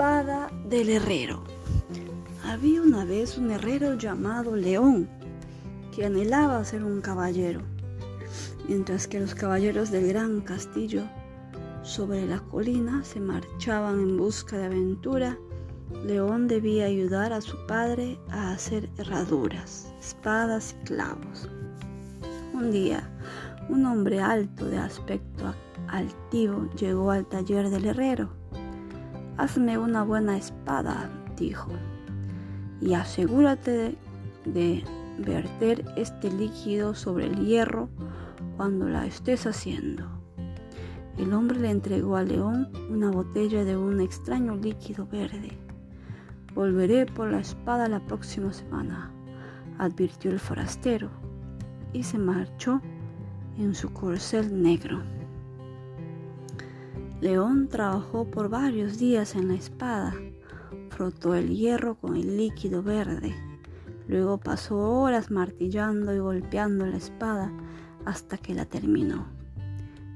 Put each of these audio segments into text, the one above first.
espada del herrero. Había una vez un herrero llamado León que anhelaba ser un caballero, mientras que los caballeros del gran castillo sobre la colina se marchaban en busca de aventura. León debía ayudar a su padre a hacer herraduras, espadas y clavos. Un día, un hombre alto de aspecto altivo llegó al taller del herrero Hazme una buena espada, dijo, y asegúrate de, verter este líquido sobre el hierro cuando la estés haciendo. El hombre le entregó al león una botella de un extraño líquido verde. Volveré por la espada la próxima semana, advirtió el forastero, y se marchó en su corcel negro. León trabajó por varios días en la espada, frotó el hierro con el líquido verde, luego pasó horas martillando y golpeando la espada hasta que la terminó.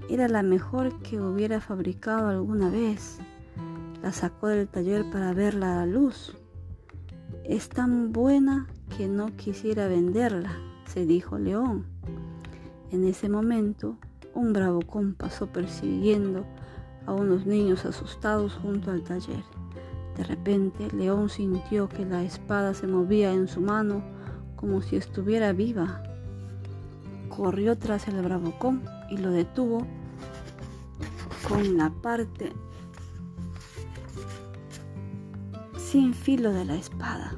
Era la mejor que hubiera fabricado alguna vez. La sacó del taller para verla a la luz. Es tan buena que no quisiera venderla, se dijo León. En ese momento, un bravucón pasó persiguiendo a unos niños asustados junto al taller. De repente, León sintió que la espada se movía en su mano como si estuviera viva. Corrió tras el bravucón y lo detuvo con la parte sin filo de la espada.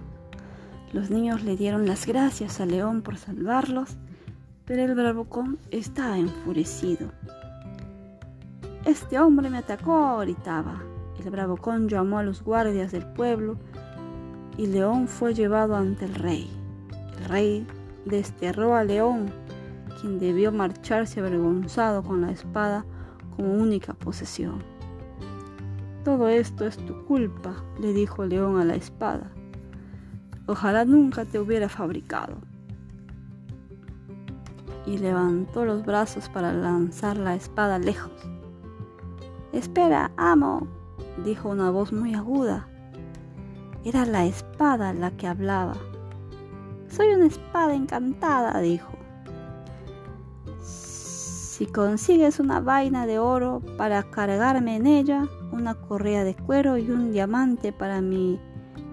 Los niños le dieron las gracias a León por salvarlos, pero el bravucón estaba enfurecido. Este hombre me atacó, gritaba. El bravocón llamó a los guardias del pueblo y León fue llevado ante el rey. El rey desterró a León, quien debió marcharse avergonzado con la espada como única posesión. Todo esto es tu culpa, le dijo León a la espada. Ojalá nunca te hubiera fabricado. Y levantó los brazos para lanzar la espada lejos. Espera, amo, dijo una voz muy aguda. Era la espada la que hablaba. Soy una espada encantada, dijo. Si consigues una vaina de oro para cargarme en ella, una correa de cuero y un diamante para mi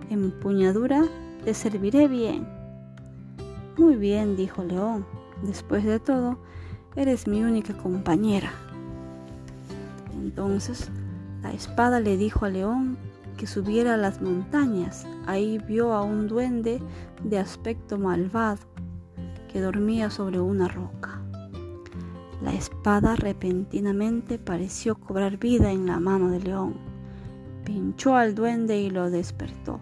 empuñadura, te serviré bien. Muy bien, dijo León. Después de todo, eres mi única compañera. Entonces la espada le dijo al león que subiera a las montañas. Ahí vio a un duende de aspecto malvado que dormía sobre una roca. La espada repentinamente pareció cobrar vida en la mano del león. Pinchó al duende y lo despertó.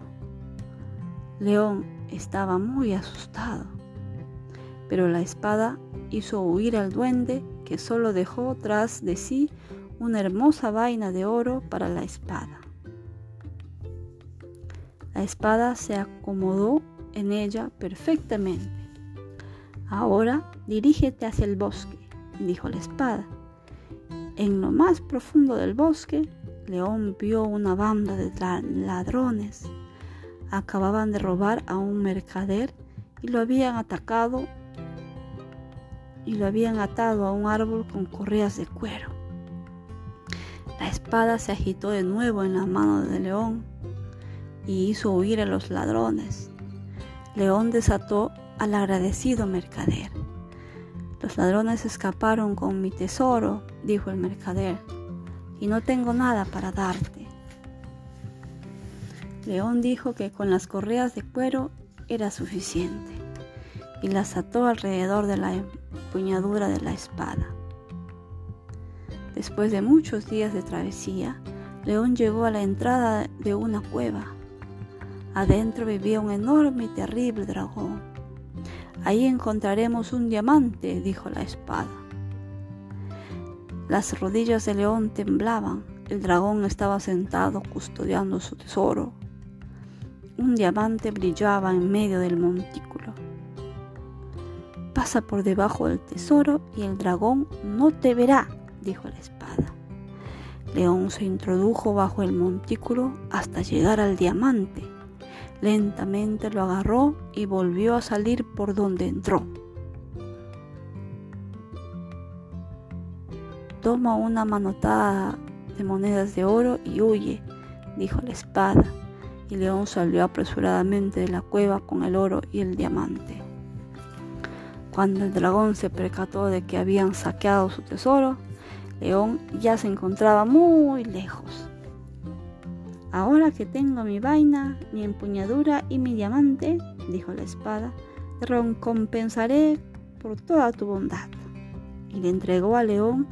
León estaba muy asustado, pero la espada hizo huir al duende que solo dejó tras de sí una hermosa vaina de oro para la espada. La espada se acomodó en ella perfectamente. Ahora dirígete hacia el bosque, dijo la espada. En lo más profundo del bosque, León vio una banda de ladrones. Acababan de robar a un mercader y lo habían atacado y lo habían atado a un árbol con correas de cuero. La espada se agitó de nuevo en la mano de León y hizo huir a los ladrones. León desató al agradecido mercader. Los ladrones escaparon con mi tesoro, dijo el mercader, y no tengo nada para darte. León dijo que con las correas de cuero era suficiente y las ató alrededor de la empuñadura de la espada. Después de muchos días de travesía, León llegó a la entrada de una cueva. Adentro vivía un enorme y terrible dragón. Ahí encontraremos un diamante, dijo la espada. Las rodillas de León temblaban. El dragón estaba sentado custodiando su tesoro. Un diamante brillaba en medio del montículo. Pasa por debajo del tesoro y el dragón no te verá, dijo la espada. León se introdujo bajo el montículo hasta llegar al diamante. Lentamente lo agarró y volvió a salir por donde entró. Toma una manotada de monedas de oro y huye, dijo la espada, y León salió apresuradamente de la cueva con el oro y el diamante. Cuando el dragón se percató de que habían saqueado su tesoro, León ya se encontraba muy lejos. Ahora que tengo mi vaina, mi empuñadura y mi diamante, dijo la espada, te recompensaré por toda tu bondad. Y le entregó a León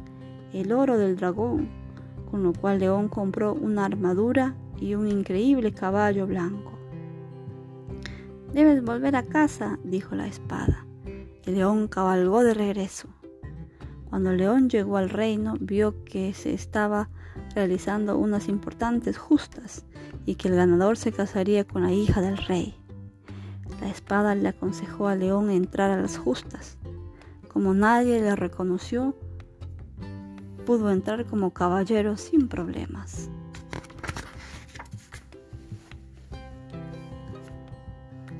el oro del dragón, con lo cual León compró una armadura y un increíble caballo blanco. Debes volver a casa, dijo la espada. El león cabalgó de regreso. Cuando león llegó al reino, vio que se estaba realizando unas importantes justas y que el ganador se casaría con la hija del rey. La espada le aconsejó al león entrar a las justas. Como nadie le reconoció, pudo entrar como caballero sin problemas.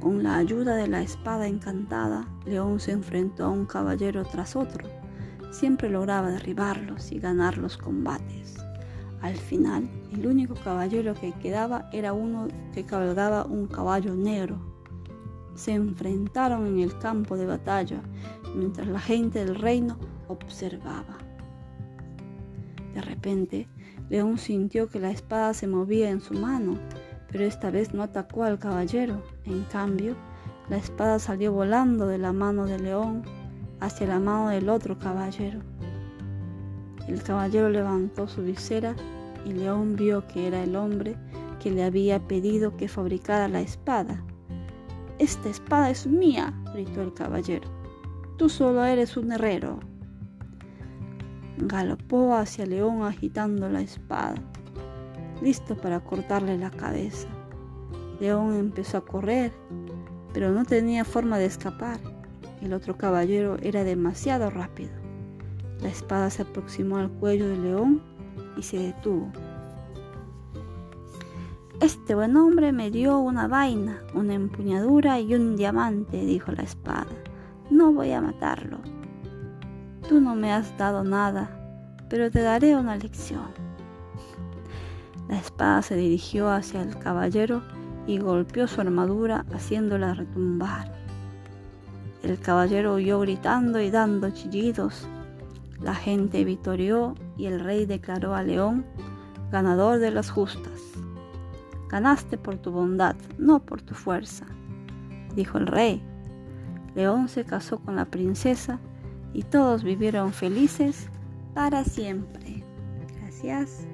Con la ayuda de la espada encantada, León se enfrentó a un caballero tras otro. Siempre lograba derribarlos y ganar los combates. Al final, el único caballero que quedaba era uno que cabalgaba un caballo negro. Se enfrentaron en el campo de batalla mientras la gente del reino observaba. De repente, León sintió que la espada se movía en su mano, pero esta vez no atacó al caballero. En cambio, la espada salió volando de la mano de León hacia la mano del otro caballero. El caballero levantó su visera y León vio que era el hombre que le había pedido que fabricara la espada. Esta espada es mía, gritó el caballero. Tú solo eres un herrero galopó hacia León agitando la espada, listo para cortarle la cabeza. León empezó a correr, pero no tenía forma de escapar. El otro caballero era demasiado rápido. La espada se aproximó al cuello de León y se detuvo. Este buen hombre me dio una vaina, una empuñadura y un diamante, dijo la espada. No voy a matarlo. Tú no me has dado nada, pero te daré una lección. La espada se dirigió hacia el caballero y golpeó su armadura haciéndola retumbar. El caballero huyó gritando y dando chillidos. La gente vitorió y el rey declaró a León ganador de las justas. Ganaste por tu bondad, no por tu fuerza, dijo el rey. León se casó con la princesa y todos vivieron felices para siempre. Gracias.